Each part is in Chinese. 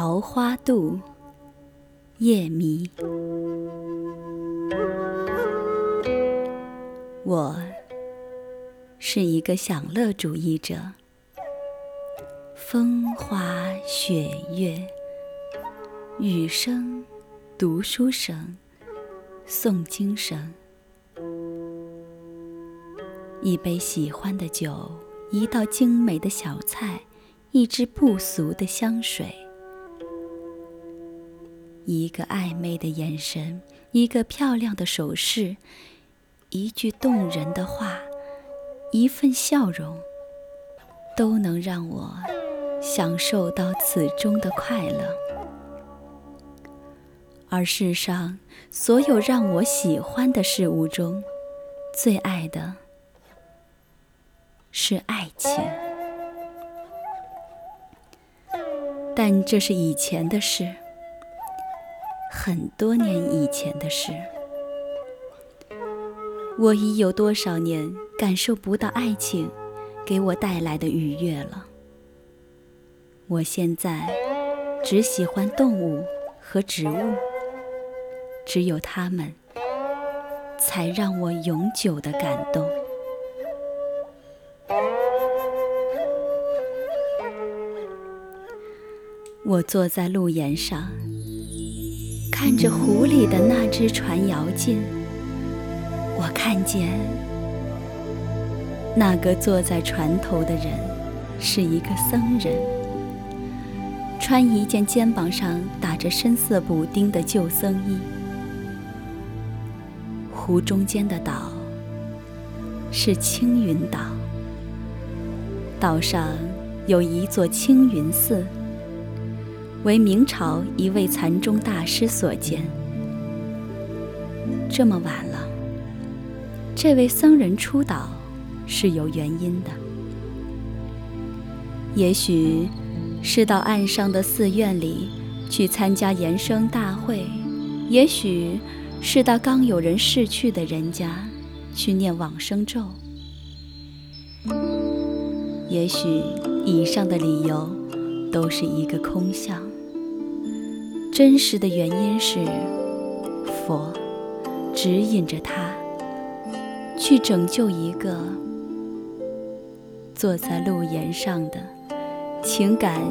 桃花渡，夜迷。我是一个享乐主义者，风花雪月，雨声、读书声、诵经声，一杯喜欢的酒，一道精美的小菜，一支不俗的香水，一个暧昧的眼神，一个漂亮的手势，一句动人的话，一份笑容，都能让我享受到此中的快乐。而世上所有让我喜欢的事物中，最爱的是爱情。但这是以前的事，很多年以前的事。我已有多少年感受不到爱情给我带来的愉悦了？我现在只喜欢动物和植物。只有他们，才让我永久的感动。我坐在路沿上，看着湖里的那只船摇进。我看见那个坐在船头的人是一个僧人，穿一件肩膀上打着深色补丁的旧僧衣。湖中间的岛是青云岛，岛上有一座青云寺，为明朝一位禅宗大师所建。这么晚了，这位僧人出岛是有原因的，也许是到岸上的寺院里去参加延生大会，也许。是到刚有人逝去的人家去念往生咒。也许以上的理由都是一个空相，真实的原因是佛指引着他去拯救一个坐在路沿上的情感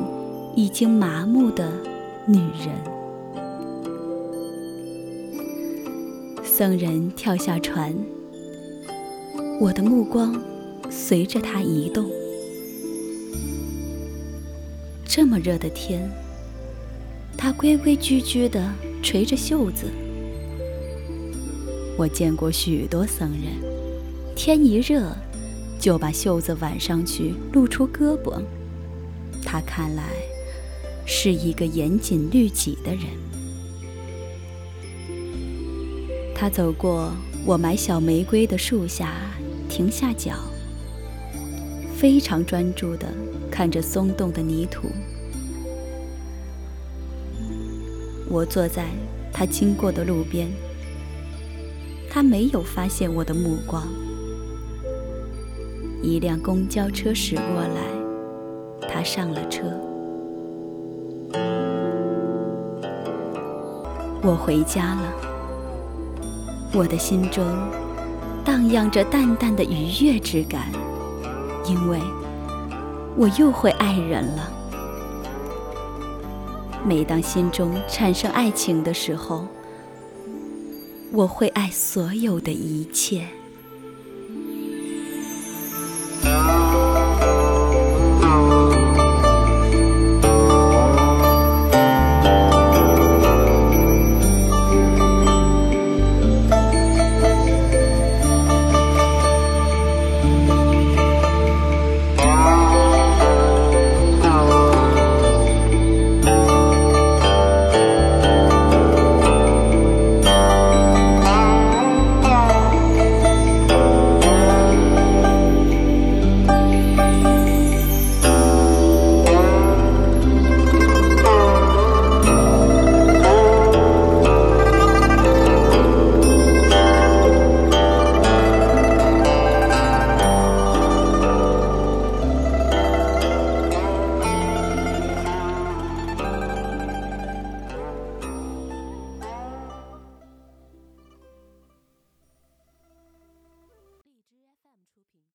已经麻木的女人。僧人跳下船，我的目光随着他移动。这么热的天，他规规矩矩地垂着袖子。我见过许多僧人，天一热就把袖子挽上去，露出胳膊。他看来是一个严谨律己的人。他走过我买小玫瑰的树下，停下脚，非常专注地看着松动的泥土。我坐在他经过的路边，他没有发现我的目光。一辆公交车驶过来，他上了车。我回家了。我的心中荡漾着淡淡的愉悦之感，因为我又会爱人了。每当心中产生爱情的时候，我会爱所有的一切。